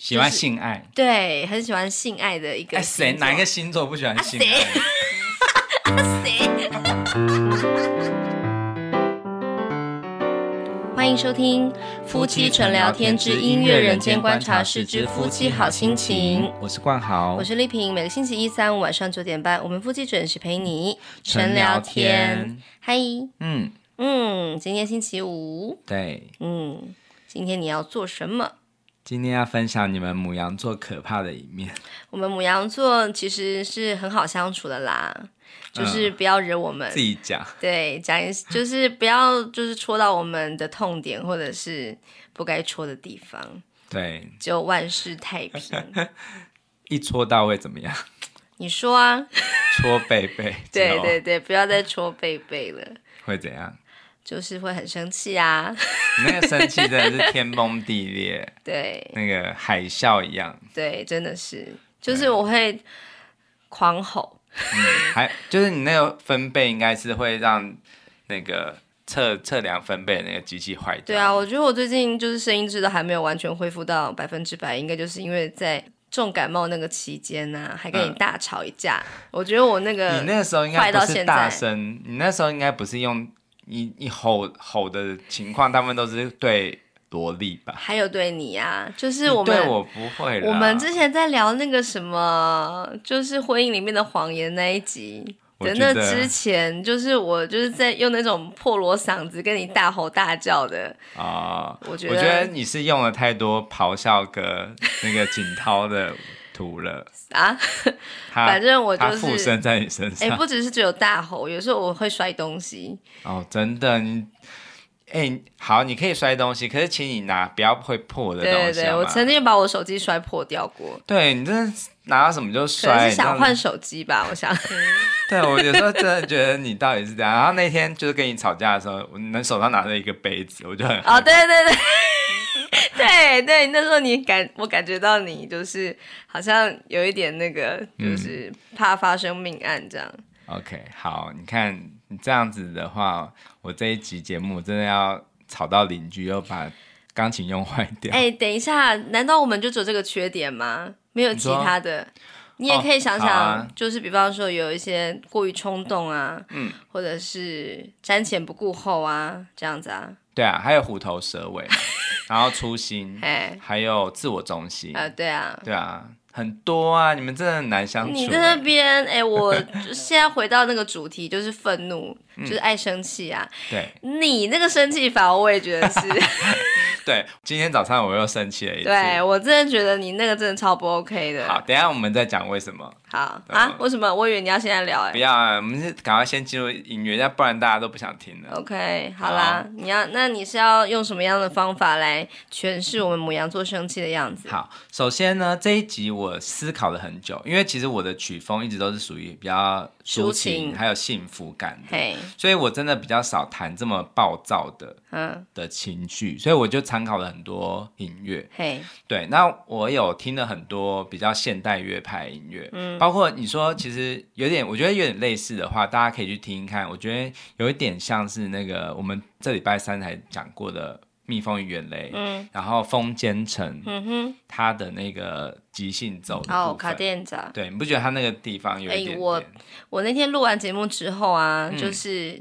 喜欢性爱，对，很喜欢性爱的一个。哎，谁哪一个星座不喜欢性爱？谁？欢迎收听《夫妻纯聊天之音乐人间观察室之夫妻好心情》。我是冠豪，我是丽萍。每个星期一、三、五晚上九点半，我们夫妻准时陪你纯聊天。嗨，嗯嗯，今天星期五，对，嗯，今天你要做什么？今天要分享你们母羊座可怕的一面。我们母羊座其实是很好相处的啦，就是不要惹我们。嗯、自己讲。对，讲一就是不要就是戳到我们的痛点或者是不该戳的地方。对，就万事太平。一戳到会怎么样？你说啊。戳背背。对对对，不要再戳背背了。会怎样？就是会很生气啊！你那个生气真的是天崩地裂，对，那个海啸一样，对，真的是，就是我会狂吼，嗯，还就是你那个分贝应该是会让那个测测量分贝的那个机器坏掉。对啊，我觉得我最近就是声音质都还没有完全恢复到百分之百，应该就是因为在重感冒那个期间呢、啊，还跟你大吵一架。嗯、我觉得我那个你那个时候应该不是大声，你那时候应该不是用。你你吼吼的情况，他们都是对萝莉吧？还有对你啊，就是我们对我不会。我们之前在聊那个什么，就是婚姻里面的谎言那一集的那之前，就是我就是在用那种破锣嗓子跟你大吼大叫的啊。我觉得我觉得你是用了太多咆哮歌那个景涛的。涂了啊！反正我就是附身在你身上。哎、欸，不只是只有大吼，有时候我会摔东西。哦，真的，你哎、欸，好，你可以摔东西，可是请你拿不要会破的东西。对对对，我曾经把我手机摔破掉过。对，你真的拿到什么就摔。是想换手机吧，我想。对，我有时候真的觉得你到底是这样。然后那天就是跟你吵架的时候，我能手上拿着一个杯子，我就很哦，对对对。对对，那时候你感我感觉到你就是好像有一点那个，就是怕发生命案这样。嗯、OK，好，你看你这样子的话，我这一集节目真的要吵到邻居，又把钢琴用坏掉。哎，等一下，难道我们就只有这个缺点吗？没有其他的？你，你也可以想想，哦啊、就是比方说有一些过于冲动啊，嗯，或者是瞻前不顾后啊，这样子啊。对啊，还有虎头蛇尾。然后粗心，哎，还有自我中心啊，对啊，对啊，很多啊，你们真的很难相处。你在那边，哎，我 现在回到那个主题，就是愤怒，就是爱生气啊。对，你那个生气法，我也觉得是。对，今天早上我又生气了一次。对，我真的觉得你那个真的超不 OK 的。好，等一下我们再讲为什么。好啊？为什么？我以为你要现在聊哎。不要啊，我们是赶快先进入音乐，要不然大家都不想听了。OK，好啦，你要那你是要用什么样的方法来诠释我们母羊座生气的样子？好，首先呢，这一集我思考了很久，因为其实我的曲风一直都是属于比较抒情，还有幸福感的，所以我真的比较少弹这么暴躁的，嗯，的情绪，所以我就参考了很多音乐，嘿，对，那我有听了很多比较现代乐派音乐，嗯。包括你说，其实有点，我觉得有点类似的话，大家可以去听听看。我觉得有一点像是那个我们这礼拜三才讲过的《蜜蜂与远雷》，嗯，然后风间尘，嗯哼，他的那个即兴奏的哦，卡电子，对，你不觉得他那个地方有一点点？欸、我我那天录完节目之后啊，就是、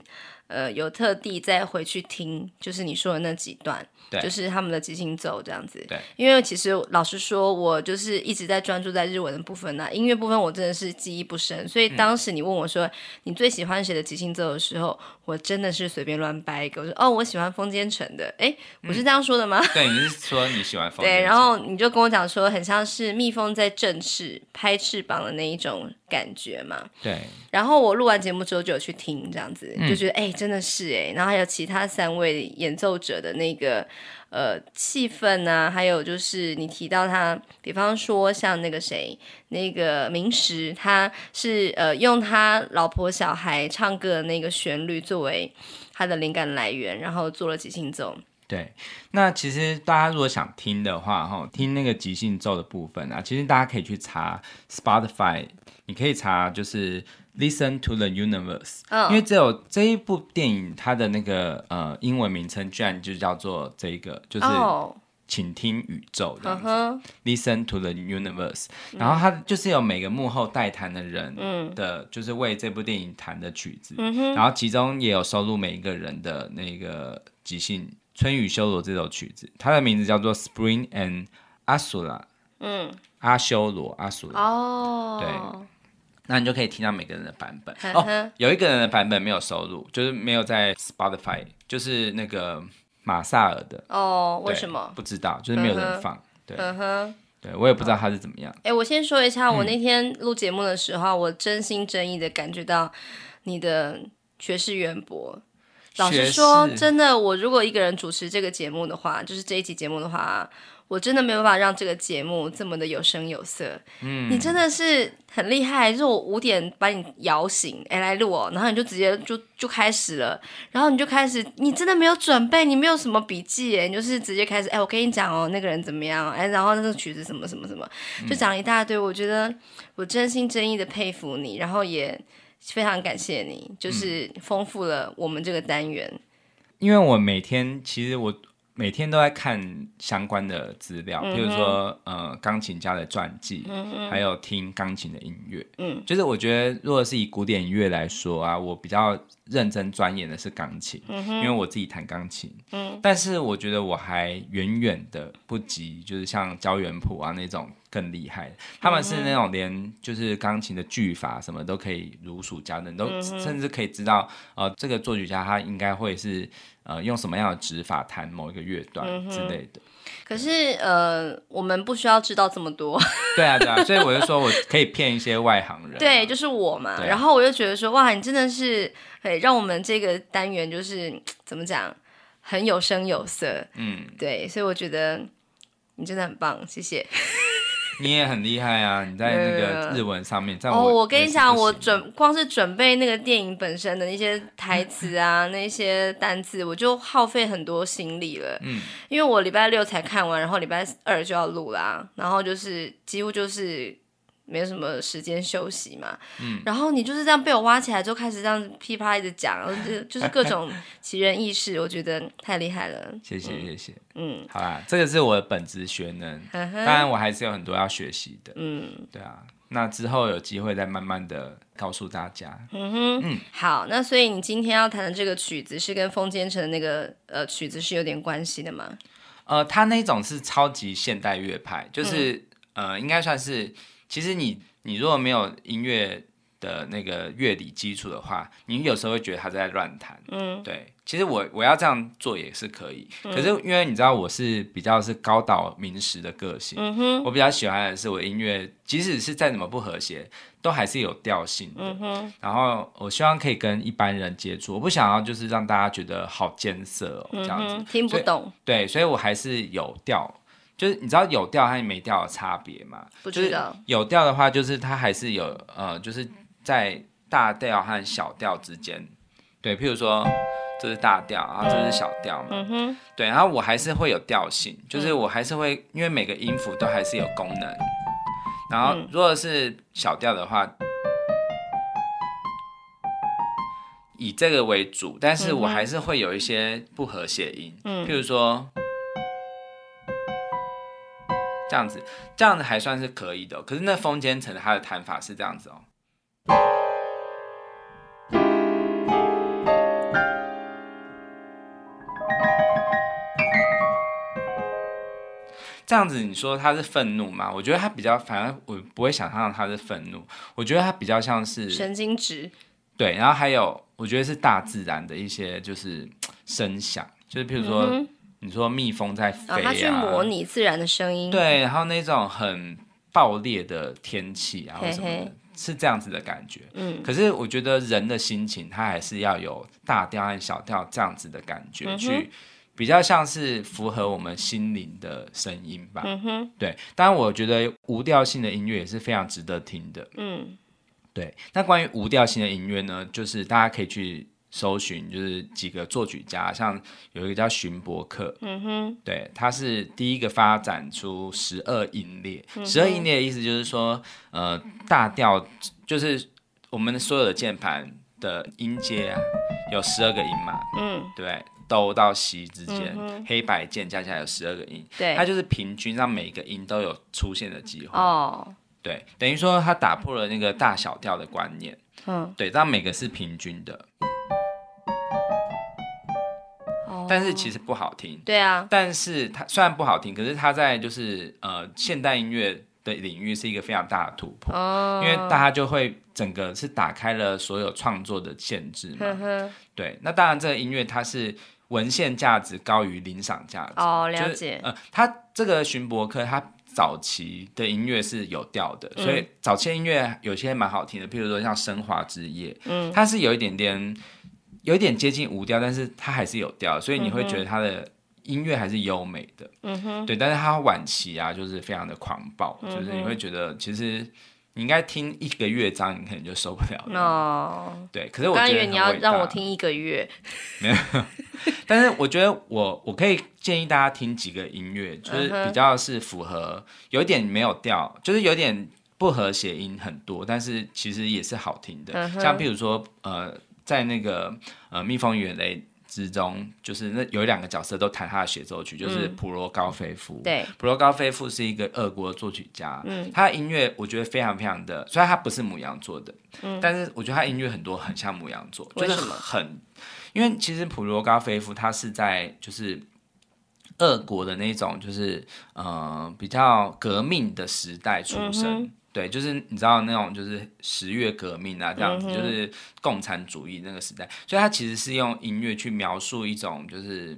嗯、呃，有特地再回去听，就是你说的那几段。对。就是他们的即兴奏这样子，对，因为其实老实说，我就是一直在专注在日文的部分那、啊、音乐部分我真的是记忆不深，所以当时你问我说、嗯、你最喜欢谁的即兴奏的时候，我真的是随便乱掰一个，我说哦，我喜欢风间城的，哎，我是这样说的吗？嗯、对，你是说你喜欢风间尘？对，然后你就跟我讲说，很像是蜜蜂在振翅拍翅膀的那一种感觉嘛。对，然后我录完节目之后就有去听这样子，就觉得哎、嗯，真的是哎，然后还有其他三位演奏者的那个。呃，气氛啊，还有就是你提到他，比方说像那个谁，那个明石，他是呃用他老婆小孩唱歌的那个旋律作为他的灵感来源，然后做了即兴奏。对，那其实大家如果想听的话，哈，听那个即兴奏的部分啊，其实大家可以去查 Spotify，你可以查就是。Listen to the universe，、oh. 因为只有这一部电影，它的那个呃英文名称居然就叫做这个，就是请听宇宙这样子、uh huh.，Listen to the universe。然后它就是有每个幕后代弹的人的，嗯、就是为这部电影弹的曲子。嗯、然后其中也有收录每一个人的那个即兴《春雨修罗》这首曲子，它的名字叫做 Spring and Asura。嗯，阿修罗，阿苏罗。哦，对。那你就可以听到每个人的版本。呵呵哦，有一个人的版本没有收录，就是没有在 Spotify，就是那个。马萨尔的哦，为什么？不知道，就是没有人放。对，对我也不知道他是怎么样。哎，我先说一下，我那天录节目的时候，我真心真意的感觉到你的学识渊博。老实说，真的，我如果一个人主持这个节目的话，就是这一集节目的话。我真的没有办法让这个节目这么的有声有色。嗯，你真的是很厉害，就是我五点把你摇醒，哎，来录哦，然后你就直接就就开始了，然后你就开始，你真的没有准备，你没有什么笔记，哎，你就是直接开始，哎，我跟你讲哦，那个人怎么样，哎，然后那个曲子什么什么什么，就讲了一大堆。嗯，我觉得我真心真意的佩服你，然后也非常感谢你，就是丰富了我们这个单元。因为我每天其实我。每天都在看相关的资料，比如说呃钢琴家的传记，嗯、还有听钢琴的音乐。嗯，就是我觉得，如果是以古典音乐来说啊，我比较认真钻研的是钢琴，嗯、因为我自己弹钢琴。嗯，但是我觉得我还远远的不及，就是像教元溥啊那种。更厉害，他们是那种连就是钢琴的句法什么都可以如数家珍，都甚至可以知道呃这个作曲家他应该会是呃用什么样的指法弹某一个乐段之类的。可是呃我们不需要知道这么多。对啊对啊，所以我就说我可以骗一些外行人。对，就是我嘛。啊、然后我就觉得说哇，你真的是哎让我们这个单元就是怎么讲很有声有色。嗯，对，所以我觉得你真的很棒，谢谢。你也很厉害啊！你在那个日文上面，在我哦，我跟你讲，我准光是准备那个电影本身的那些台词啊，那些单词，我就耗费很多心力了。嗯，因为我礼拜六才看完，然后礼拜二就要录啦，然后就是几乎就是。没有什么时间休息嘛，嗯，然后你就是这样被我挖起来，就开始这样噼啪一直讲，然后就 就是各种奇人异事，我觉得太厉害了。谢谢谢谢，嗯，好啦，这个是我的本职学能，当然我还是有很多要学习的，嗯，对啊，那之后有机会再慢慢的告诉大家，嗯哼，嗯，好，那所以你今天要弹的这个曲子是跟风间城的那个呃曲子是有点关系的吗？呃，他那种是超级现代乐派，就是呃，应该算是。其实你你如果没有音乐的那个乐理基础的话，你有时候会觉得他在乱弹。嗯，对。其实我我要这样做也是可以，嗯、可是因为你知道我是比较是高岛明石的个性，嗯、我比较喜欢的是我音乐，即使是再怎么不和谐，都还是有调性的。嗯、然后我希望可以跟一般人接触，我不想要就是让大家觉得好艰涩哦，这样子、嗯、听不懂。对，所以我还是有调。就是你知道有调和没调的差别吗？不知道。有调的话，就是它还是有呃，就是在大调和小调之间。对，譬如说这是大调，然后这是小调嘛。嗯哼。对，然后我还是会有调性，就是我还是会，因为每个音符都还是有功能。然后如果是小调的话，以这个为主，但是我还是会有一些不和谐音。嗯。譬如说。这样子，这样子还算是可以的哦。可是那风间尘他的弹法是这样子哦。这样子，你说他是愤怒吗？我觉得他比较，反而我不会想象他是愤怒。我觉得他比较像是神经质。对，然后还有，我觉得是大自然的一些就是声响，就是譬如说。嗯你说蜜蜂在飞啊？哦、它去模拟自然的声音。对，然后那种很爆裂的天气啊，或什么的，嘿嘿是这样子的感觉。嗯。可是我觉得人的心情，它还是要有大调和小调这样子的感觉，嗯、去比较像是符合我们心灵的声音吧。嗯哼。对，当然我觉得无调性的音乐也是非常值得听的。嗯。对，那关于无调性的音乐呢，就是大家可以去。搜寻就是几个作曲家，像有一个叫荀伯克，嗯哼，对，他是第一个发展出十二音列。十二、音列的意思就是说，呃，大调就是我们所有的键盘的音阶啊，有十二个音嘛，嗯，对，哆到西之间，嗯、黑白键加起来有十二个音，对，它就是平均让每个音都有出现的机会。哦，对，等于说它打破了那个大小调的观念。嗯，对，让每个是平均的。但是其实不好听。对啊，但是它虽然不好听，可是它在就是呃现代音乐的领域是一个非常大的突破。哦，因为大家就会整个是打开了所有创作的限制嘛。对，那当然这个音乐它是。文献价值高于欣赏价值哦，了解。就是、呃，他这个巡博克，他早期的音乐是有调的，嗯、所以早期音乐有些蛮好听的，譬如说像《升华之夜》，嗯，它是有一点点，有一点接近无调，但是它还是有调，所以你会觉得他的音乐还是优美的，嗯哼，对。但是他晚期啊，就是非常的狂暴，嗯、就是你会觉得其实。你应该听一个乐章，你可能就受不了了。哦，对，可是我觉得我刚以为你要让我听一个月，没有。但是我觉得我我可以建议大家听几个音乐，就是比较是符合，有一点没有调，就是有点不和谐音很多，但是其实也是好听的。嗯、像譬如说，呃，在那个呃《蜜蜂与眼泪》。之中，就是那有两个角色都弹他的协奏曲，就是普罗高菲夫。对，普罗高菲夫是一个俄国作曲家。嗯，他的音乐我觉得非常非常的，虽然他不是母羊座的，嗯，但是我觉得他音乐很多很像母羊座，就是很，因为其实普罗高菲夫他是在就是俄国的那种就是呃比较革命的时代出生。嗯对，就是你知道那种就是十月革命啊，这样子，嗯、就是共产主义那个时代，所以他其实是用音乐去描述一种就是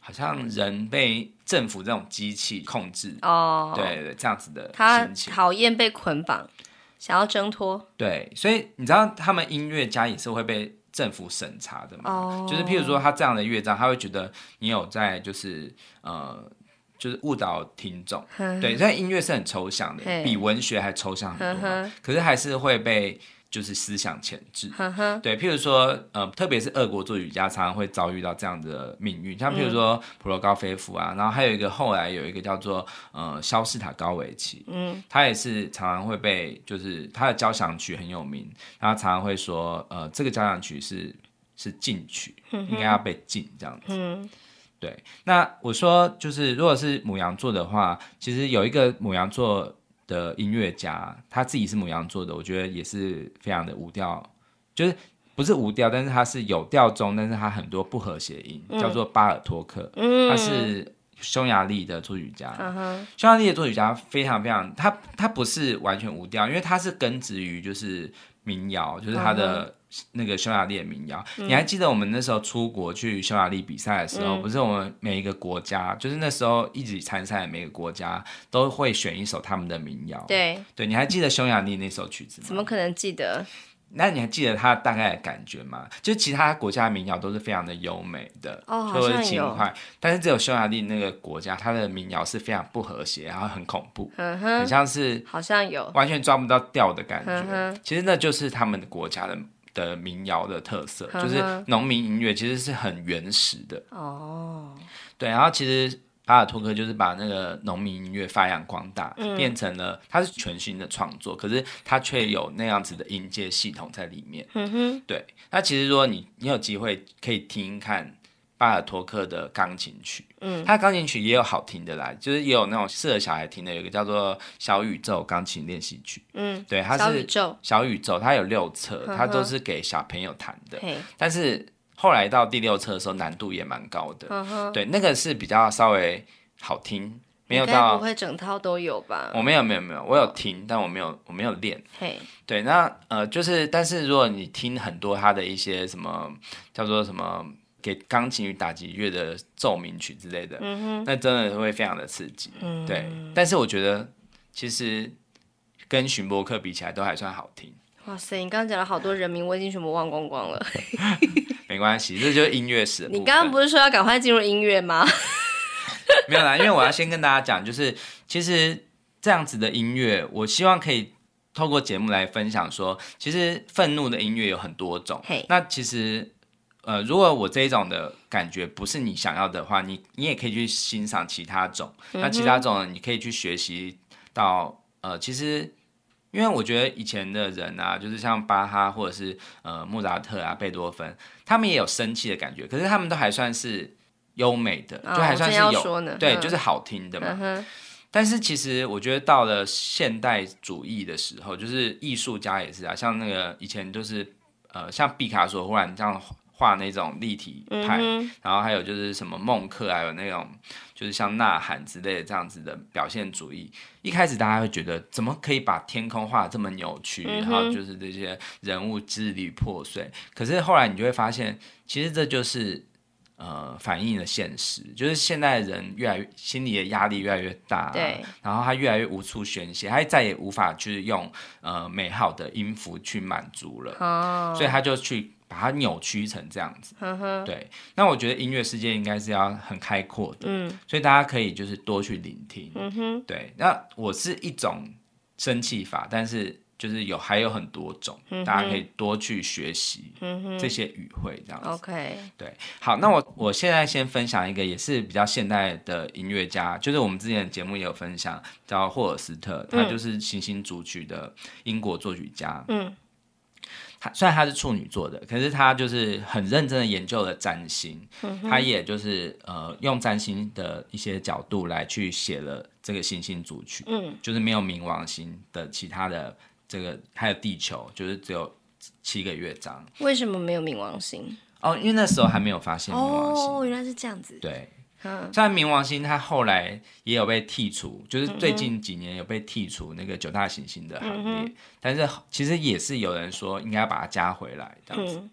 好像人被政府这种机器控制哦，对对，这样子的。他讨厌被捆绑，想要挣脱。对，所以你知道他们音乐家也是会被政府审查的嘛？哦，就是譬如说他这样的乐章，他会觉得你有在就是呃。就是误导听众，对，所以音乐是很抽象的，比文学还抽象很多，可是还是会被就是思想前置。呵呵对，譬如说，呃，特别是俄国作曲家常常会遭遇到这样的命运，像譬如说普罗高菲夫啊，嗯、然后还有一个后来有一个叫做呃肖斯塔高维奇，嗯，他也是常常会被就是他的交响曲很有名，然后常常会说，呃，这个交响曲是是禁曲，应该要被禁这样子。嗯对，那我说就是，如果是母羊座的话，其实有一个母羊座的音乐家，他自己是母羊座的，我觉得也是非常的无调，就是不是无调，但是他是有调中，但是他很多不和谐音，嗯、叫做巴尔托克，嗯、他是匈牙利的作曲家，匈牙利的作曲家非常非常，他他不是完全无调，因为他是根植于就是民谣，就是他的。嗯那个匈牙利的民谣，嗯、你还记得我们那时候出国去匈牙利比赛的时候，嗯、不是我们每一个国家，就是那时候一起参赛的每个国家都会选一首他们的民谣。对，对，你还记得匈牙利那首曲子吗？怎么可能记得？那你还记得他大概的感觉吗？就其他国家的民谣都是非常的优美的，哦，或者是轻快，但是只有匈牙利那个国家，它的民谣是非常不和谐，然后很恐怖，很像是好像有完全抓不到调的感觉。嗯，其实那就是他们的国家的。的民谣的特色就是农民音乐，其实是很原始的哦。对，然后其实巴尔托克就是把那个农民音乐发扬光大，嗯、变成了它是全新的创作，可是它却有那样子的音阶系统在里面。嗯哼，对。那其实如果你你有机会可以听看。巴尔托克的钢琴曲，嗯，他的钢琴曲也有好听的啦，就是也有那种适合小孩听的，有一个叫做《小宇宙钢琴练习曲》，嗯，对，它是小宇宙，小宇宙，它有六册，它都是给小朋友弹的，但是后来到第六册的时候，难度也蛮高的，对，那个是比较稍微好听，没有到，不会整套都有吧？我没有，没有，没有，我有听，但我没有，我没有练，嘿，对，那呃，就是，但是如果你听很多他的一些什么叫做什么。给钢琴与打击乐的奏鸣曲之类的，嗯、那真的会非常的刺激。嗯、对，但是我觉得其实跟荀柏克比起来都还算好听。哇塞，你刚刚讲了好多人名，我已经全部忘光光了。没关系，这就是音乐史。你刚刚不是说要赶快进入音乐吗？没有啦，因为我要先跟大家讲，就是其实这样子的音乐，我希望可以透过节目来分享说，其实愤怒的音乐有很多种。嘿那其实。呃，如果我这一种的感觉不是你想要的话，你你也可以去欣赏其他种。那其他种你可以去学习到，呃，其实因为我觉得以前的人啊，就是像巴哈或者是呃莫扎特啊、贝多芬，他们也有生气的感觉，可是他们都还算是优美的，哦、就还算是有对，就是好听的嘛。嗯、但是其实我觉得到了现代主义的时候，就是艺术家也是啊，像那个以前就是呃像毕卡索忽然这样。画那种立体派，嗯、然后还有就是什么孟克，还有那种就是像呐喊之类的这样子的表现主义。一开始大家会觉得，怎么可以把天空画得这么扭曲，嗯、然后就是这些人物支离破碎。可是后来你就会发现，其实这就是呃反映了现实，就是现在人越来越心里的压力越来越大，对，然后他越来越无处宣泄，他再也无法去用呃美好的音符去满足了，哦、所以他就去。把它扭曲成这样子，对。那我觉得音乐世界应该是要很开阔的，嗯，所以大家可以就是多去聆听，嗯哼，对。那我是一种生气法，但是就是有还有很多种，嗯、大家可以多去学习，这些语汇这样子。OK，、嗯、对。好，那我我现在先分享一个也是比较现代的音乐家，就是我们之前的节目也有分享，叫霍尔斯特，他就是行星组曲的英国作曲家，嗯。他虽然他是处女座的，可是他就是很认真的研究了占星，他也就是呃用占星的一些角度来去写了这个行星组曲，嗯，就是没有冥王星的其他的这个还有地球，就是只有七个乐章。为什么没有冥王星？哦，因为那时候还没有发现冥王星。哦，原来是这样子。对。虽然冥王星它后来也有被剔除，就是最近几年有被剔除那个九大行星的行列，嗯、但是其实也是有人说应该要把它加回来这样子。嗯、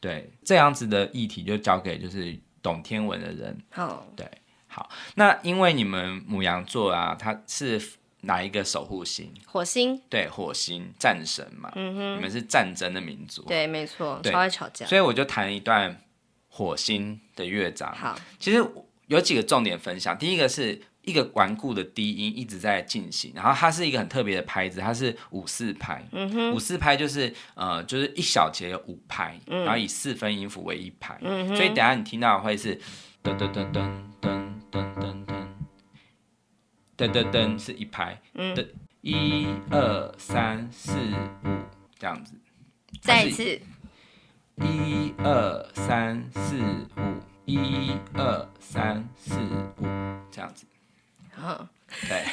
对，这样子的议题就交给就是懂天文的人。好，对，好。那因为你们母羊座啊，它是哪一个守护星？火星。对，火星战神嘛。嗯哼，你们是战争的民族。对，没错，超爱吵架。所以我就弹一段火星的乐章。好，其实。有几个重点分享，第一个是一个顽固的低音一直在进行，然后它是一个很特别的拍子，它是五四拍。嗯哼，五四拍就是呃，就是一小节有五拍，嗯、然后以四分音符为一拍。嗯，所以等下你听到的会是噔噔噔噔噔噔噔噔噔噔是一拍，嗯，一二三四五这样子，再一次，一二三四五。一二三四五，这样子，嗯、对，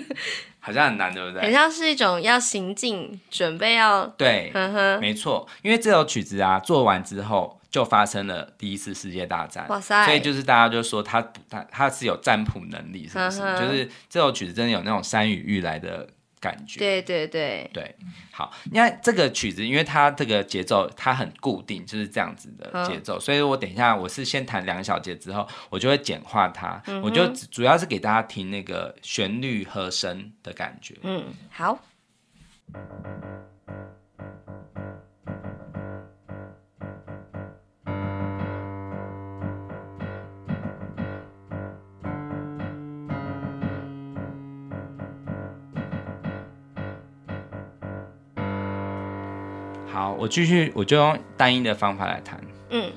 好像很难，对不对？很像是一种要行进，准备要对，呵呵没错。因为这首曲子啊，做完之后就发生了第一次世界大战，哇塞！所以就是大家就说他他他是有占卜能力，是不是？就是这首曲子真的有那种山雨欲来的。感觉。对对对。对，好，因为这个曲子，因为它这个节奏它很固定，就是这样子的节奏，嗯、所以我等一下我是先弹两小节之后，我就会简化它，嗯、我就主要是给大家听那个旋律和声的感觉。嗯，好。好，我继续，我就用单一的方法来谈。嗯。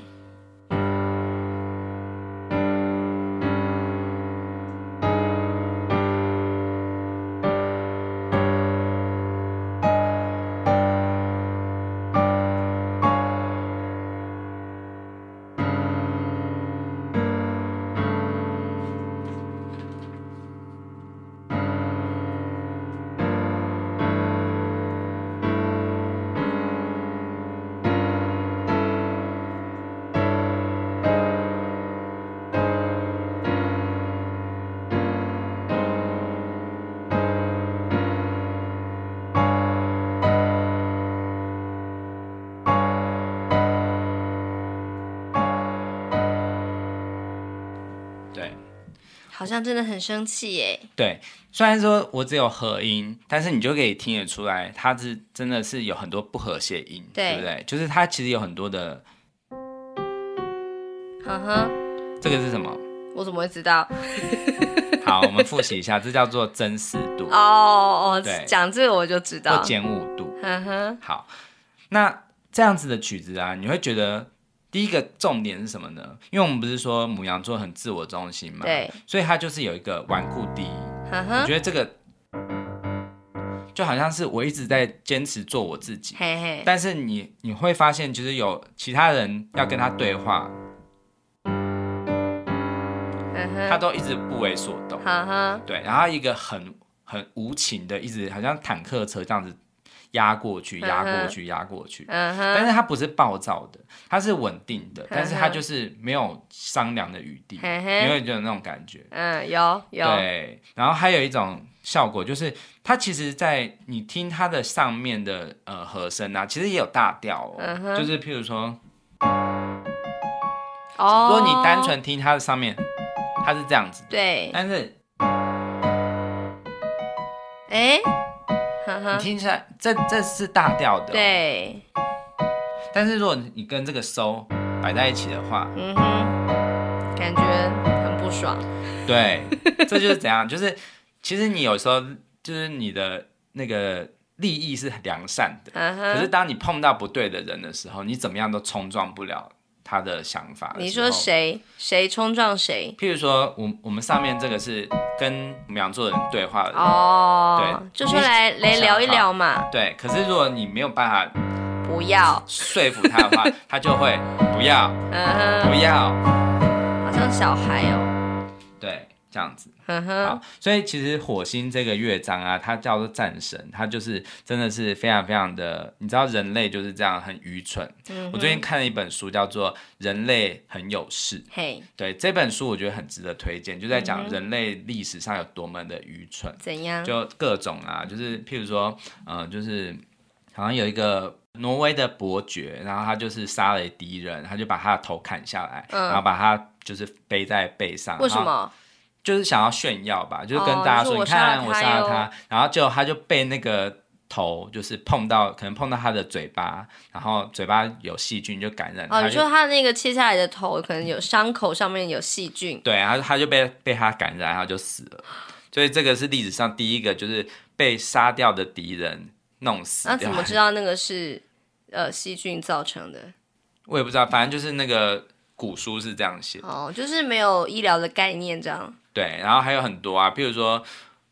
好像真的很生气耶。对，虽然说我只有和音，但是你就可以听得出来，它是真的是有很多不和谐音，对，对不对？就是它其实有很多的。呵呵，这个是什么？我怎么会知道？好，我们复习一下，这叫做真实度。哦哦，对，讲这个我就知道。减五度。呵呵。好，那这样子的曲子啊，你会觉得？第一个重点是什么呢？因为我们不是说母羊座很自我中心嘛，对，所以他就是有一个顽固第一。我觉得这个就好像是我一直在坚持做我自己，嘿嘿，但是你你会发现，就是有其他人要跟他对话，他都一直不为所动，对，然后一个很很无情的，一直好像坦克车这样子。压过去，压过去，压过去。嗯哼。但是它不是暴躁的，它是稳定的，但是它就是没有商量的余地，因为就有那种感觉。嗯，有有。对，然后还有一种效果就是，它其实，在你听它的上面的呃和声啊，其实也有大调哦。就是譬如说，哦，如果你单纯听它的上面，它是这样子。对。但是，哎。你听起来，这这是大调的，对。但是如果你跟这个收摆在一起的话，嗯哼，感觉很不爽。对，这就是怎样？就是其实你有时候就是你的那个利益是良善的，可是当你碰到不对的人的时候，你怎么样都冲撞不了。他的想法，你说谁谁冲撞谁？譬如说，我我们上面这个是跟牡羊座的人对话的人哦，对，就说来来聊一聊嘛。对，可是如果你没有办法不要说服他的话，他就会不要，不要，好像小孩哦。对。这样子，好，所以其实火星这个乐章啊，它叫做战神，它就是真的是非常非常的，你知道人类就是这样很愚蠢。嗯、我最近看了一本书，叫做《人类很有事》，嘿，对，这本书我觉得很值得推荐，就在讲人类历史上有多么的愚蠢。怎样？就各种啊，就是譬如说，嗯、呃，就是好像有一个挪威的伯爵，然后他就是杀了敌人，他就把他的头砍下来，嗯、然后把他就是背在背上。为什么？就是想要炫耀吧，就是跟大家说，你看我杀了他，然后就他就被那个头就是碰到，可能碰到他的嘴巴，然后嘴巴有细菌就感染。哦，你说他那个切下来的头可能有伤口上面有细菌，对，然后他就被被他感染，然后就死了。所以这个是历史上第一个就是被杀掉的敌人弄死。那怎么知道那个是呃细菌造成的？我也不知道，反正就是那个古书是这样写。哦，就是没有医疗的概念这样。对，然后还有很多啊，譬如说，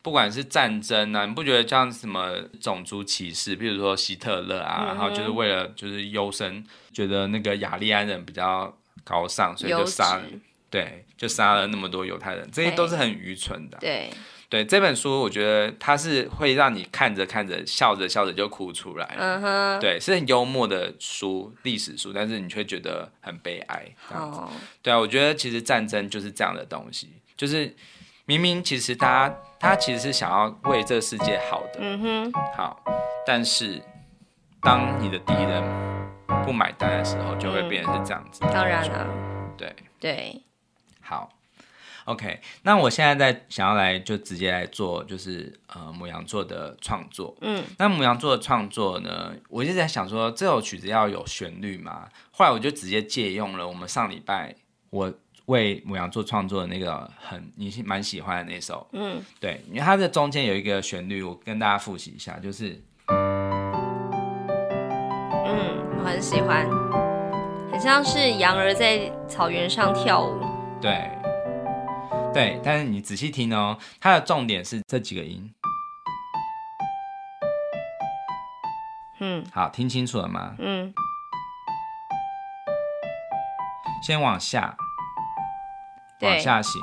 不管是战争啊，你不觉得像什么种族歧视？譬如说希特勒啊，嗯、然后就是为了就是优生，觉得那个雅利安人比较高尚，所以就杀，质对，就杀了那么多犹太人，这些都是很愚蠢的。对，对，这本书我觉得它是会让你看着看着笑着笑着就哭出来。嗯哼，对，是很幽默的书，历史书，但是你却觉得很悲哀。哦、对啊，我觉得其实战争就是这样的东西。就是明明其实他他其实是想要为这个世界好的，嗯哼，好，但是当你的敌人不买单的时候，就会变成是这样子。当然了，对。对，好，OK，那我现在在想要来就直接来做，就是呃母羊座的创作，嗯，那母羊座的创作呢，我一直在想说这首曲子要有旋律嘛，后来我就直接借用了我们上礼拜我。为母羊座创作的那个很你是蛮喜欢的那首，嗯，对，因为它的中间有一个旋律，我跟大家复习一下，就是，嗯，我很喜欢，很像是羊儿在草原上跳舞，对，对，但是你仔细听哦，它的重点是这几个音，嗯，好，听清楚了吗？嗯，先往下。往下行，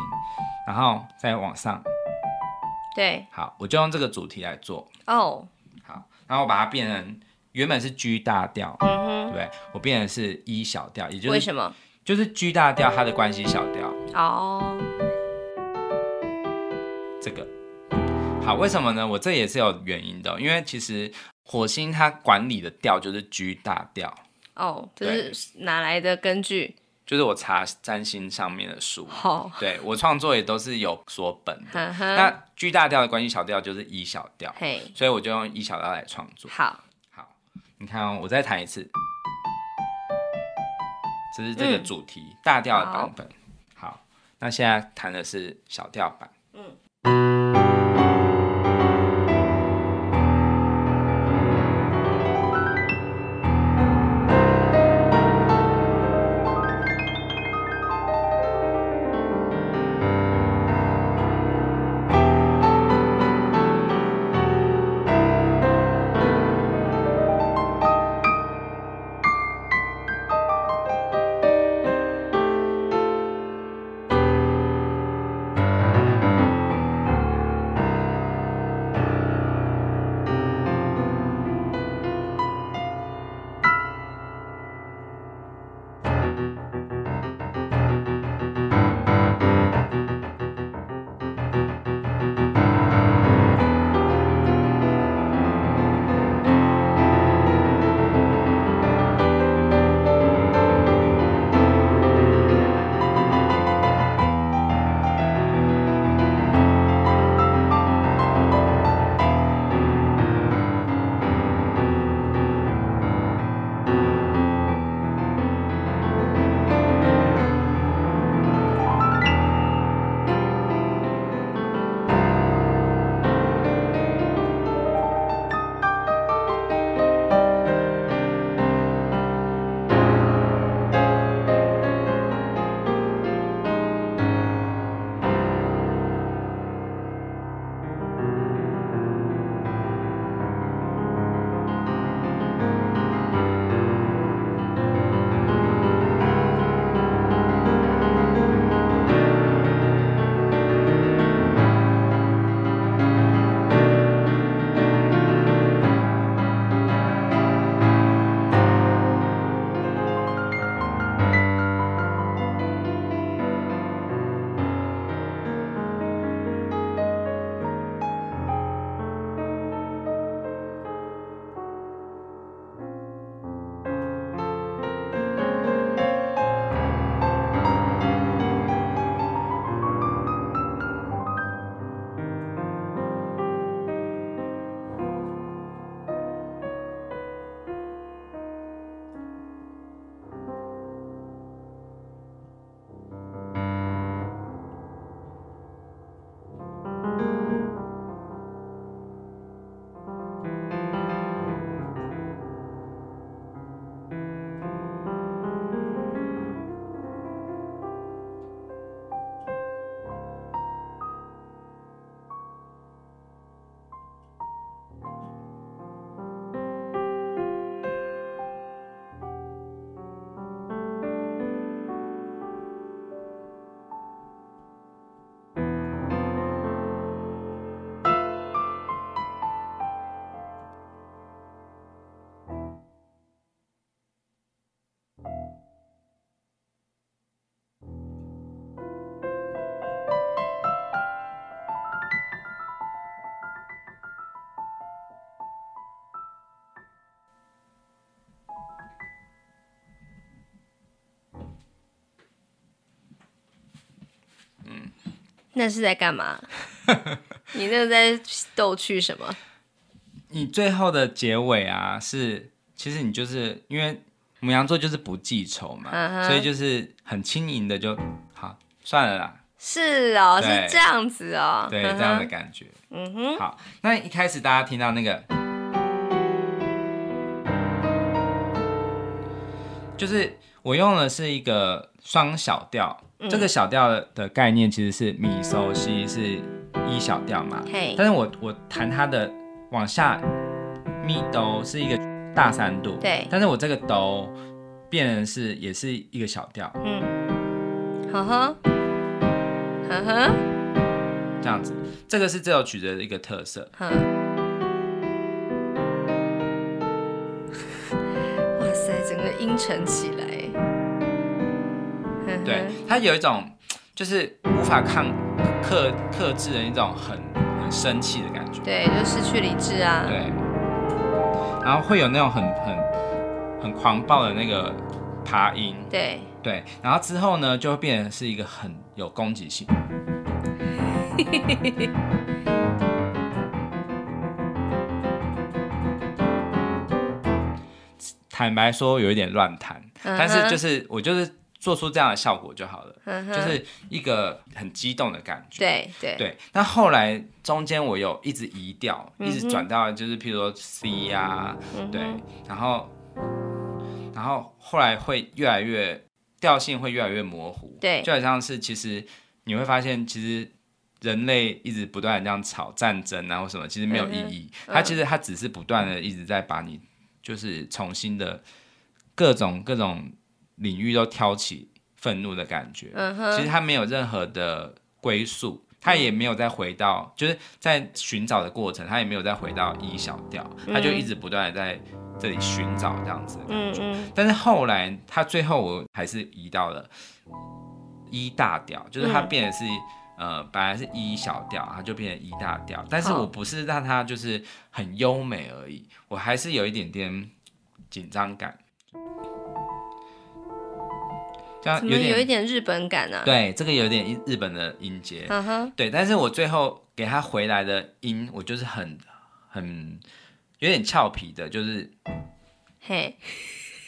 然后再往上。对，好，我就用这个主题来做。哦，oh. 好，然后我把它变成原本是 G 大调，嗯哼，对不对？我变成是 E 小调，也就是为什么？就是 G 大调它的关系小调。哦，oh. 这个好，为什么呢？我这也是有原因的，因为其实火星它管理的调就是 G 大调。哦，oh, 这是哪来的根据？就是我查占星上面的书，oh. 对，我创作也都是有所本的。那 G 大调的关系小调就是 E 小调所以我就用 E 小调来创作。好，好，你看哦，我再弹一次，这是这个主题、嗯、大调的版本。好，好，那现在弹的是小调版。那是在干嘛？你那个在逗趣什么？你最后的结尾啊，是其实你就是因为母羊座就是不记仇嘛，嗯、所以就是很轻盈的就好算了啦。是哦，是这样子哦，对，这样的感觉。嗯哼，好，那一开始大家听到那个，就是我用的是一个双小调，嗯、这个小调的概念其实是咪嗦西是一小调嘛，嘿，但是我我弹它的往下咪哆是一个大三度，对，但是我这个哆变成是也是一个小调，嗯，呵呵。呵呵，这样子，这个是这首曲子的一个特色。嗯，哇塞，整个阴沉起来。对，他有一种就是无法抗克克制的一种很很生气的感觉。对，就失去理智啊。对，然后会有那种很很很狂暴的那个爬音。对。对，然后之后呢，就会变成是一个很有攻击性。坦白说，有一点乱弹，uh. 但是就是我就是做出这样的效果就好了，uh. 就是一个很激动的感觉。对对对。那后来中间我有一直移调，一直转到就是譬如说 C 呀、啊，uh. 对，然后然后后来会越来越。调性会越来越模糊，对，就好像是其实你会发现，其实人类一直不断的这样吵战争啊或什么，其实没有意义。它其实它只是不断的一直在把你就是重新的各种各种领域都挑起愤怒的感觉。嗯哼，其实他没有任何的归宿，他也没有再回到，就是在寻找的过程，他也没有再回到一小调，他就一直不断的在。这里寻找这样子的感觉，嗯嗯、但是后来他最后我还是移到了一大调，就是他变的是、嗯、呃本来是一小调，它就变成一大调，但是我不是让它就是很优美而已，我还是有一点点紧张感，这样有点有一点日本感啊，对，这个有点日本的音节，嗯、哼。对，但是我最后给他回来的音，我就是很很。有点俏皮的，就是，嘿，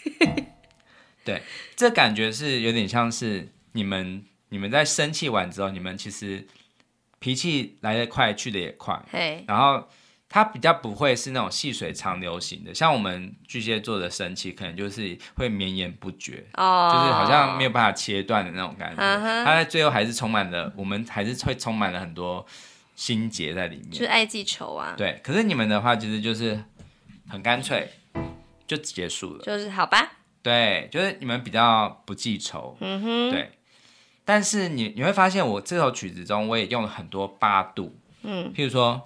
对，这感觉是有点像是你们你们在生气完之后，你们其实脾气来得快，去得也快，嘿，然后它比较不会是那种细水长流型的，像我们巨蟹座的生气，可能就是会绵延不绝，哦，就是好像没有办法切断的那种感觉，它在最后还是充满了，我们还是会充满了很多。心结在里面，就是爱记仇啊。对，可是你们的话其实就是很干脆，就结束了。就是好吧。对，就是你们比较不记仇。嗯哼。对，但是你你会发现，我这首曲子中我也用了很多八度。嗯。譬如说，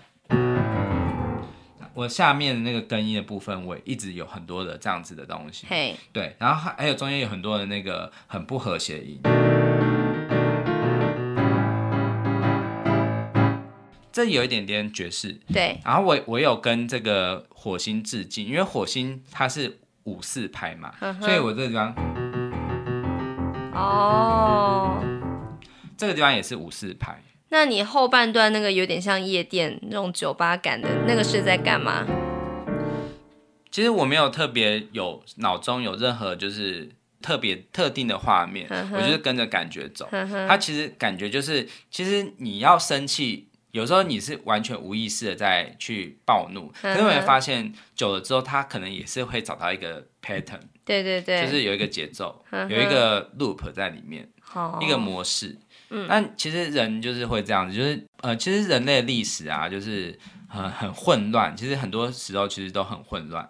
我下面的那个根音的部分，我一直有很多的这样子的东西。嘿。对，然后还还有中间有很多的那个很不和谐音。这有一点点爵士，对。然后我我有跟这个火星致敬，因为火星它是五四拍嘛，呵呵，所以我这个地方，哦，这个地方也是五四拍。那你后半段那个有点像夜店那种酒吧感的那个是在干嘛？其实我没有特别有脑中有任何就是特别特定的画面，我就是跟着感觉走。它其实感觉就是，其实你要生气。有时候你是完全无意识的在去暴怒，可是我会发现久了之后，他可能也是会找到一个 pattern，对对对，就是有一个节奏，有一个 loop 在里面，一个模式。嗯，那其实人就是会这样子，就是呃，其实人类的历史啊，就是很很混乱，其实很多时候其实都很混乱。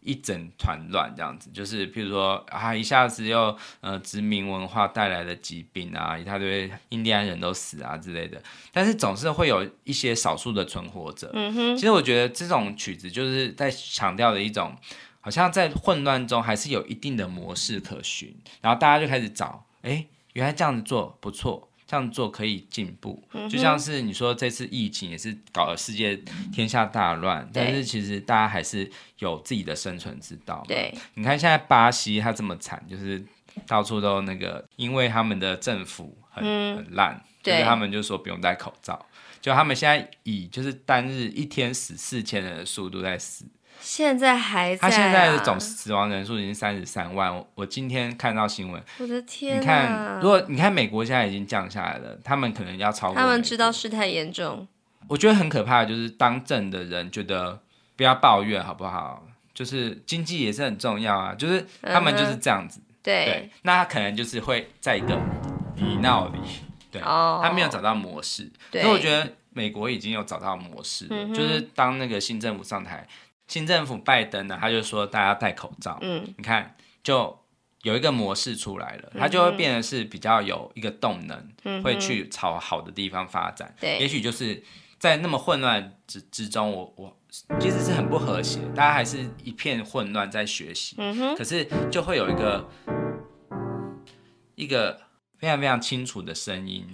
一整团乱这样子，就是譬如说啊，一下子又呃殖民文化带来的疾病啊，一大堆印第安人都死啊之类的，但是总是会有一些少数的存活者。嗯哼，其实我觉得这种曲子就是在强调的一种，好像在混乱中还是有一定的模式可循，然后大家就开始找，哎，原来这样子做不错。这样做可以进步，就像是你说这次疫情也是搞了世界天下大乱，嗯、但是其实大家还是有自己的生存之道。对，你看现在巴西它这么惨，就是到处都那个，因为他们的政府很、嗯、很烂。就是他们就说不用戴口罩，就他们现在以就是单日一天死四千人的速度在死。现在还在、啊，他现在的总死亡人数已经三十三万。我我今天看到新闻，我的天！你看，如果你看美国现在已经降下来了，他们可能要超过。他们知道事态严重。我觉得很可怕的就是当政的人觉得不要抱怨好不好？就是经济也是很重要啊，就是他们就是这样子。嗯、对，对，那他可能就是会在一个泥淖里，对、哦，他没有找到模式。所以我觉得美国已经有找到模式了，嗯、就是当那个新政府上台。新政府拜登呢，他就说大家戴口罩。嗯，你看，就有一个模式出来了，它就会变得是比较有一个动能，嗯、会去朝好的地方发展。对，也许就是在那么混乱之之中，我我其实是很不和谐，大家还是一片混乱在学习。嗯哼，可是就会有一个一个非常非常清楚的声音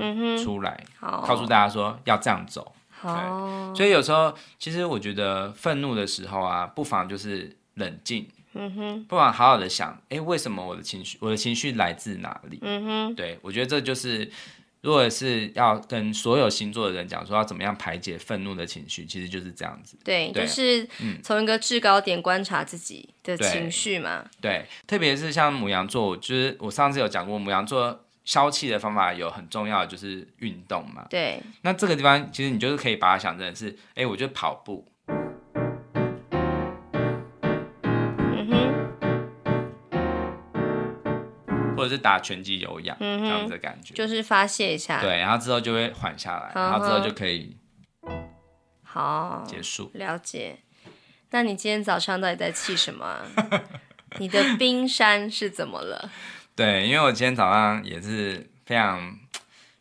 出来，嗯、告诉大家说要这样走。哦，所以有时候其实我觉得愤怒的时候啊，不妨就是冷静，嗯哼，不妨好好的想，哎、欸，为什么我的情绪，我的情绪来自哪里？嗯哼，对，我觉得这就是，如果是要跟所有星座的人讲说要怎么样排解愤怒的情绪，其实就是这样子。对，对就是从一个制高点观察自己的情绪嘛。对，对，特别是像母羊座，就是我上次有讲过母羊座。消气的方法有很重要的就是运动嘛，对。那这个地方其实你就是可以把它想成是，哎、欸，我就跑步，嗯哼，或者是打拳击、有氧、嗯、这样子的感觉，就是发泄一下，对，然后之后就会缓下来，然后之后就可以好结束。了解。那你今天早上到底在气什么、啊？你的冰山是怎么了？对，因为我今天早上也是非常，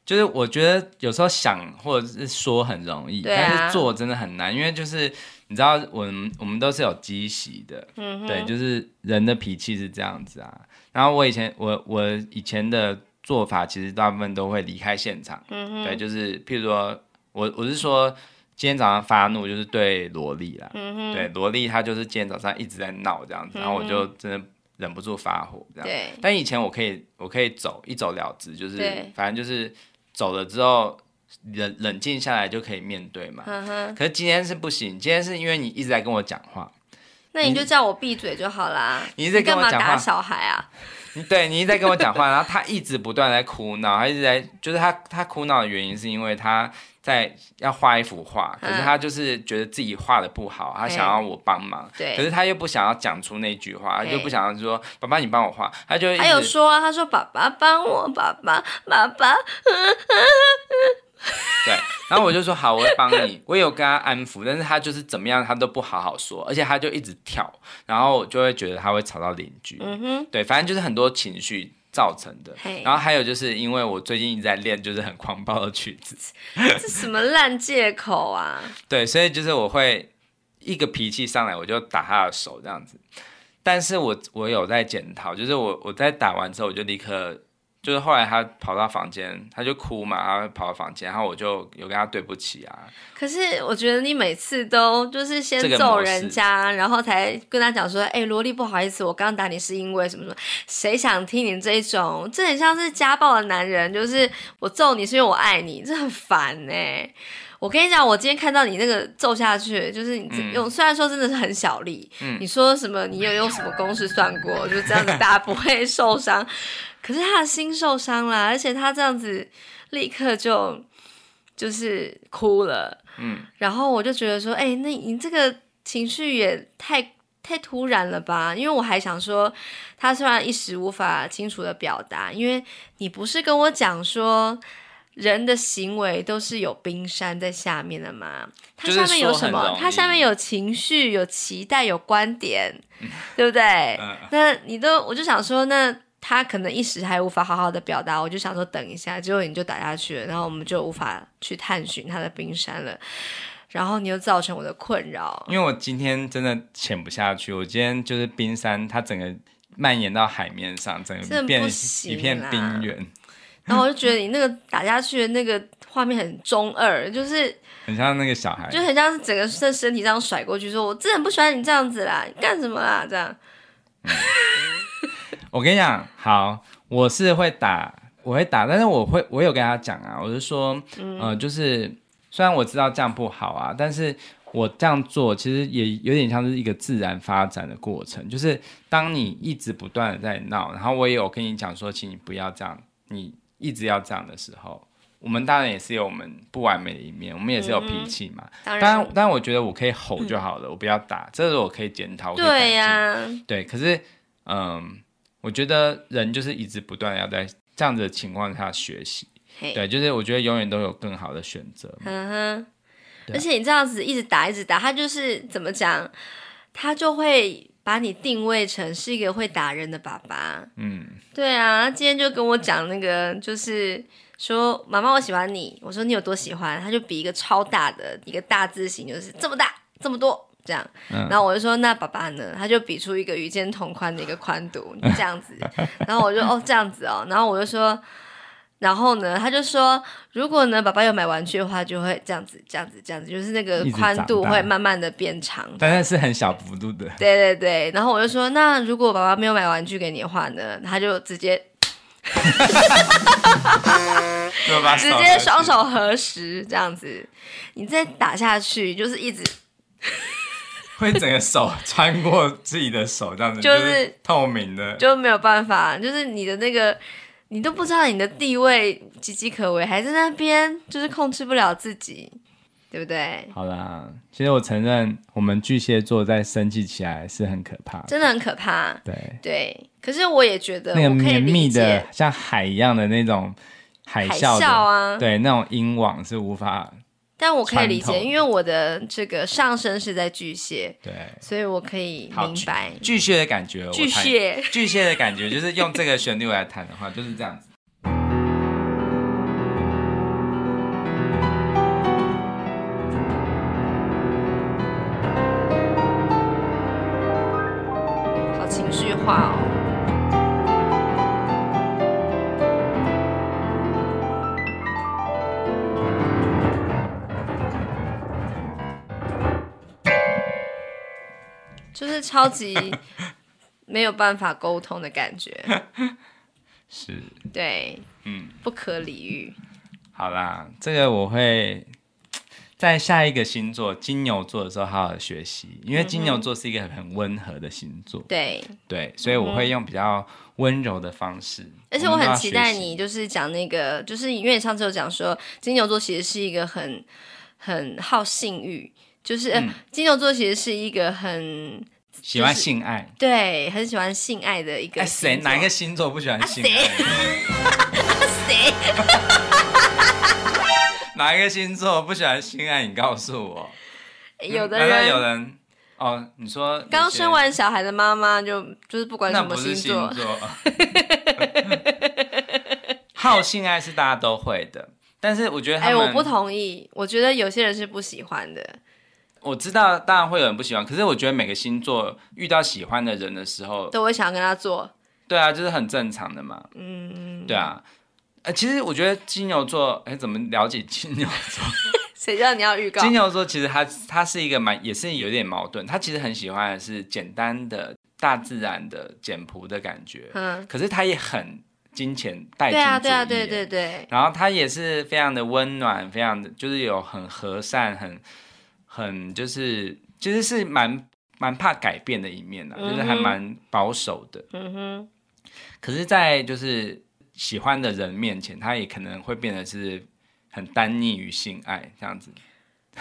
就是我觉得有时候想或者是说很容易，啊、但是做真的很难，因为就是你知道，我们我们都是有积习的，嗯，对，就是人的脾气是这样子啊。然后我以前我我以前的做法，其实大部分都会离开现场，嗯对，就是譬如说我我是说今天早上发怒就是对萝莉啦，嗯对，萝莉她就是今天早上一直在闹这样子，然后我就真的。忍不住发火，这样。对。但以前我可以，我可以走，一走了之，就是反正就是走了之后，冷冷静下来就可以面对嘛。嗯。可是今天是不行，今天是因为你一直在跟我讲话。那你就叫我闭嘴就好啦。你一直在跟我讲话。小孩啊？你对你一直在跟我讲话，然后他一直不断在哭闹，他一直在，就是他他哭闹的原因是因为他。在要画一幅画，可是他就是觉得自己画的不好，嗯，他想要我帮忙，对，可是他又不想要讲出那句话，他就不想要说爸爸你帮我画，他就还有说啊，他说爸爸帮我，爸爸爸爸，对，然后我就说好，我会帮你，我有跟他安抚，但是他就是怎么样，他都不好好说，而且他就一直跳，然后我就会觉得他会吵到邻居，嗯哼，对，反正就是很多情绪。造成的然后还有就是因为我最近一直在练，就是很狂暴的曲子，这什么烂借口啊？对，所以就是我会一个脾气上来，我就打他的手这样子。但是我我有在检讨，就是我我在打完之后，我就立刻。就是后来他跑到房间，他就哭嘛，他跑到房间，然后我就有跟他对不起啊。可是我觉得你每次都就是先揍人家，然后才跟他讲说：“哎、欸，萝莉，不好意思，我刚打你是因为什么什么。”谁想听你这一种？这很像是家暴的男人，就是我揍你是因为我爱你，这很烦呢、欸。我跟你讲，我今天看到你那个揍下去，就是你用、嗯，虽然说真的是很小力，嗯，你说什么？你有用什么公式算过？就这样子，大家不会受伤。可是他的心受伤了，而且他这样子立刻就就是哭了，嗯，然后我就觉得说，哎、欸，那你这个情绪也太太突然了吧？因为我还想说，他虽然一时无法清楚的表达，因为你不是跟我讲说，人的行为都是有冰山在下面的吗？它下面有什么？它下面有情绪、有期待、有观点，嗯、对不对？嗯、那你都，我就想说，那。他可能一时还无法好好的表达，我就想说等一下，结果你就打下去了，然后我们就无法去探寻他的冰山了，然后你又造成我的困扰。因为我今天真的潜不下去，我今天就是冰山，它整个蔓延到海面上，整个变一片冰原。然后我就觉得你那个打下去的那个画面很中二，就是很像那个小孩，就很像是整个身身体这样甩过去，说我真的很不喜欢你这样子啦，你干什么啦？这样。我跟你讲，好，我是会打我会打，但是我会，我有跟他讲啊，我是说，嗯、呃，就是虽然我知道这样不好啊，但是我这样做其实也有点像是一个自然发展的过程，就是当你一直不断的在闹，然后我也有跟你讲说，请你不要这样，你一直要这样的时候，我们当然也是有我们不完美的一面，我们也是有脾气嘛。嗯、当然，当然，但我觉得我可以吼就好了，嗯、我不要打，这是我可以检讨。对呀、啊，对，可是，嗯，我觉得人就是一直不断要在这样子的情况下学习。嘿对，就是我觉得永远都有更好的选择。嗯哼，而且你这样子一直打一直打，他就是怎么讲，他就会把你定位成是一个会打人的爸爸。嗯，对啊，他今天就跟我讲那个就是。说妈妈，我喜欢你。我说你有多喜欢？他就比一个超大的一个大字型，就是这么大这么多这样。嗯、然后我就说那爸爸呢？他就比出一个与肩同宽的一个宽度，这样子。然后我就哦这样子哦。然后我就说，然后呢，他就说如果呢爸爸有买玩具的话，就会这样子这样子这样子，就是那个宽度会慢慢的变长。但是是很小幅度的。对对对。然后我就说那如果爸爸没有买玩具给你的话呢？他就直接。直接双手合十这样子，你再打下去就是一直 会整个手穿过自己的手这样子，就是透明的，就没有办法，就是你的那个你都不知道你的地位岌岌可危，还在那边就是控制不了自己。对不对？好啦，其实我承认，我们巨蟹座在生气起来是很可怕，真的很可怕。对对，可是我也觉得那个绵密的像海一样的那种海啸，海啸啊，对，那种音网是无法。但我可以理解，因为我的这个上升是在巨蟹，对，所以我可以明白巨蟹的感觉。巨蟹，巨蟹的感觉 就是用这个旋律来弹的话，就是这样子。好情绪化哦，就是超级 没有办法沟通的感觉，是，对，嗯，不可理喻。好啦，这个我会。在下一个星座金牛座的时候，好好学习，因为金牛座是一个很温和的星座。对、嗯、对，所以我会用比较温柔的方式。嗯、而且我很期待你，就是讲那个，就是因为你上次有讲说，金牛座其实是一个很很好性欲，就是、嗯呃、金牛座其实是一个很、就是、喜欢性爱，对，很喜欢性爱的一个。谁哪一个星座不喜欢性爱？谁？哪一个星座不喜欢性爱？你告诉我。有的人，有人哦，你说刚生完小孩的妈妈就就是不管什么星座，星座 好性爱是大家都会的，但是我觉得哎、欸，我不同意，我觉得有些人是不喜欢的。我知道，当然会有人不喜欢，可是我觉得每个星座遇到喜欢的人的时候，都会想要跟他做。对啊，就是很正常的嘛。嗯，对啊。哎、欸，其实我觉得金牛座，哎、欸，怎么了解金牛座？谁知道你要预告？金牛座其实他他是一个蛮，也是有点矛盾。他其实很喜欢的是简单的大自然的简朴的感觉，嗯，可是他也很金钱带金主义。对啊，对啊，对对对。然后他也是非常的温暖，非常的就是有很和善，很很就是其实、就是蛮蛮怕改变的一面的，嗯、哼就是还蛮保守的。嗯哼。可是，在就是。喜欢的人面前，他也可能会变得是很单溺于性爱这样子。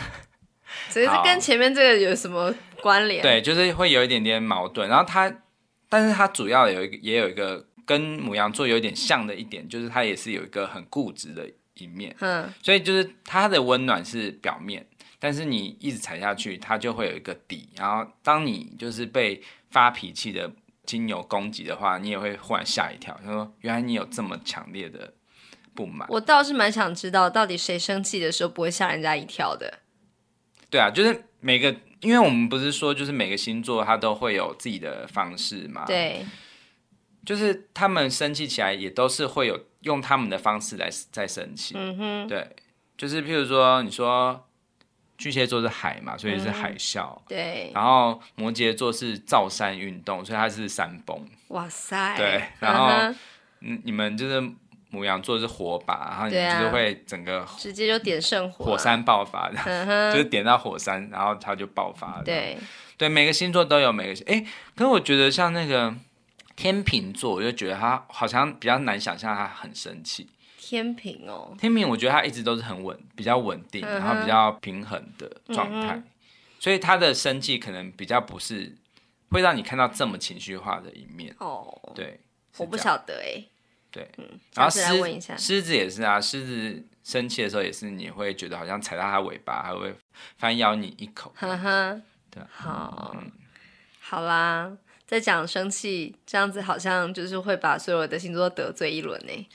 所以这跟前面这个有什么关联？对，就是会有一点点矛盾。然后他，但是他主要有一个，也有一个跟母羊座有点像的一点，就是他也是有一个很固执的一面。嗯，所以就是它的温暖是表面，但是你一直踩下去，它就会有一个底。然后当你就是被发脾气的。金牛攻击的话，你也会忽然吓一跳。他说：“原来你有这么强烈的不满。”我倒是蛮想知道，到底谁生气的时候不会吓人家一跳的？对啊，就是每个，因为我们不是说，就是每个星座它都会有自己的方式嘛。对，就是他们生气起来也都是会有用他们的方式来在生气。嗯哼，对，就是譬如说，你说。巨蟹座是海嘛，所以是海啸。嗯、对。然后摩羯座是造山运动，所以它是山崩。哇塞。对。然后，嗯，你们就是母羊座是火把，然后你就是会整个直接就点圣火，火山爆发的，嗯、就是点到火山，然后它就爆发了。对对，每个星座都有每个哎，可是我觉得像那个天秤座，我就觉得他好像比较难想象他很生气。天平哦，天平，我觉得他一直都是很稳，比较稳定，嗯、然后比较平衡的状态，嗯、所以他的生气可能比较不是会让你看到这么情绪化的一面。哦，对，我不晓得哎。对，嗯，然后狮狮子也是啊，狮子生气的时候也是，你会觉得好像踩到它尾巴，还会反咬你一口。呵呵，对，好，嗯、好啦，再讲生气，这样子好像就是会把所有的星座得罪一轮呢。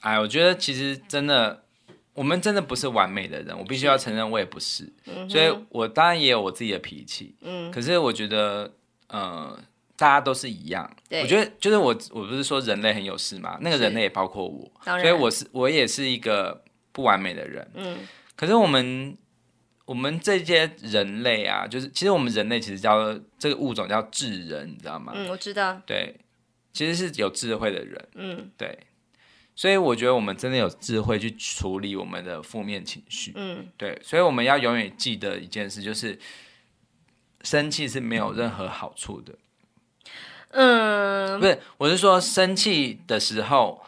哎，我觉得其实真的，我们真的不是完美的人，我必须要承认，我也不是，嗯、所以我当然也有我自己的脾气，嗯，可是我觉得，呃。大家都是一样，对我觉得就是我，我不是说人类很有事嘛，那个人类也包括我，所以我是我也是一个不完美的人。嗯，可是我们我们这些人类啊，就是其实我们人类其实叫这个物种叫智人，你知道吗？嗯，我知道。对，其实是有智慧的人。嗯，对，所以我觉得我们真的有智慧去处理我们的负面情绪。嗯，对，所以我们要永远记得一件事，就是生气是没有任何好处的。嗯，不是，我是说生气的时候，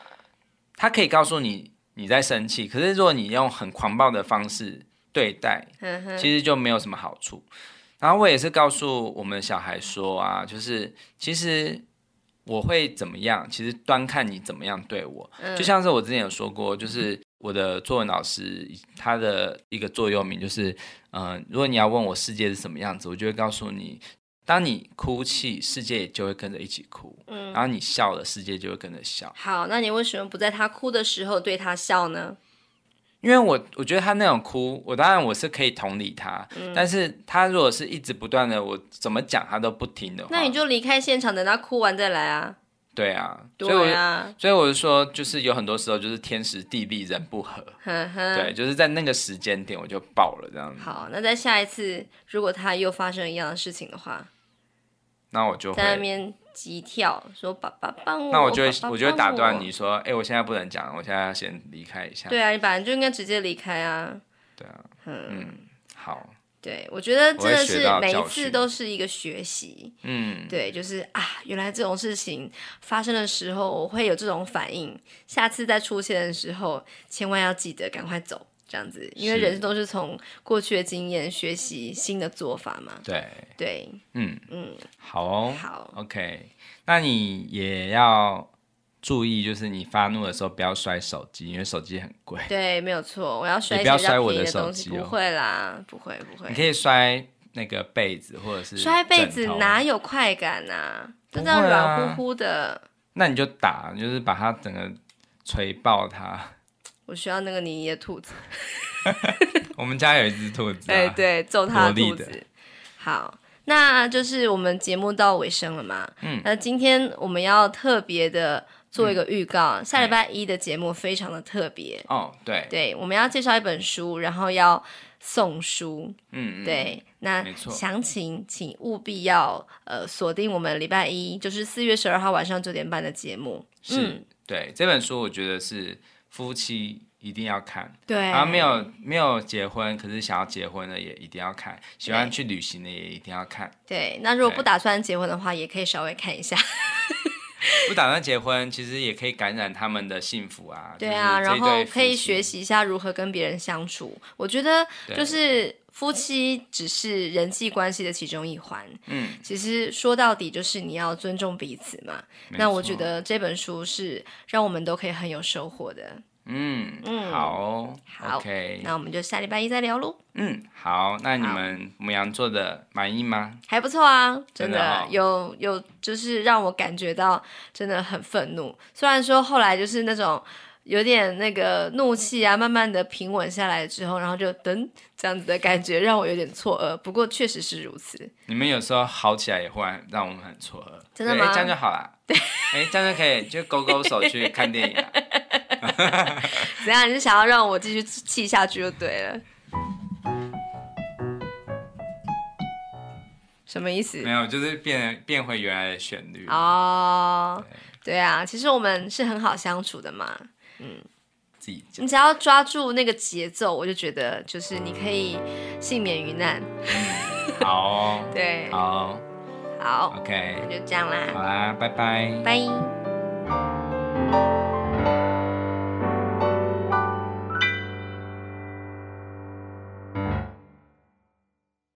他可以告诉你你在生气，可是如果你用很狂暴的方式对待，其实就没有什么好处。然后我也是告诉我们小孩说啊，就是其实我会怎么样，其实端看你怎么样对我。就像是我之前有说过，就是我的作文老师他的一个座右铭就是，嗯、呃，如果你要问我世界是什么样子，我就会告诉你。当你哭泣，世界也就会跟着一起哭。嗯，然后你笑了，世界就会跟着笑。好，那你为什么不在他哭的时候对他笑呢？因为我我觉得他那种哭，我当然我是可以同理他，嗯，但是他如果是一直不断的，我怎么讲他都不听的话，那你就离开现场，等他哭完再来啊。对啊，对啊，所以我就说，就是有很多时候就是天时地利人不和，呵呵对，就是在那个时间点我就爆了这样子。好，那在下一次如果他又发生一样的事情的话。那我就在那边急跳，说爸爸帮我。那我就会，我就会打断你说，哎、欸，我现在不能讲，我现在要先离开一下。对啊，你本来就应该直接离开啊。对啊，嗯，嗯好。对，我觉得真的是每一次都是一个学习。嗯，对，就是啊，原来这种事情发生的时候，我会有这种反应，下次再出现的时候，千万要记得赶快走。这样子，因为人都是从过去的经验学习新的做法嘛。对对，嗯嗯，好哦，好，OK。那你也要注意，就是你发怒的时候不要摔手机，因为手机很贵。对，没有错，我要摔。不要摔我的手机，不会啦，不会不会。你可以摔那个被子，或者是摔被子，哪有快感啊？就这样软乎乎的。那你就打，就是把它整个锤爆它。我需要那个妮妮的兔子。我们家有一只兔子，啊。对对，揍他的兔子。好，那就是我们节目到尾声了嘛。嗯。那今天我们要特别的做一个预告，嗯、下礼拜一的节目非常的特别。哦，对。对，我们要介绍一本书，然后要送书。嗯对，那。详情请务必要呃锁定我们礼拜一，就是四月十二号晚上九点半的节目。是。嗯、对，这本书我觉得是。夫妻一定要看，对，然后没有没有结婚，可是想要结婚的也一定要看，喜欢去旅行的也一定要看。对，那如果不打算结婚的话，也可以稍微看一下。不打算结婚，其实也可以感染他们的幸福啊。对啊，然后可以学习一下如何跟别人相处。我觉得就是夫妻只是人际关系的其中一环。嗯，其实说到底就是你要尊重彼此嘛。那我觉得这本书是让我们都可以很有收获的。嗯嗯，好，好，OK，那我们就下礼拜一再聊喽。嗯，好，那你们母羊座的满意吗？还不错啊，真的，有有，就是让我感觉到真的很愤怒。虽然说后来就是那种有点那个怒气啊，慢慢的平稳下来之后，然后就噔这样子的感觉，让我有点错愕。不过确实是如此。你们有时候好起来也会让我们很错愕。真的吗？这样就好了。对，哎，这样就可以就勾勾手去看电影了。怎样？你是想要让我继续气下去就对了？什么意思？没有，就是变变回原来的旋律哦。对啊，其实我们是很好相处的嘛。嗯，自己你只要抓住那个节奏，我就觉得就是你可以幸免于难。好哦，对，好，好，OK，那就这样啦。好啦，拜拜，拜。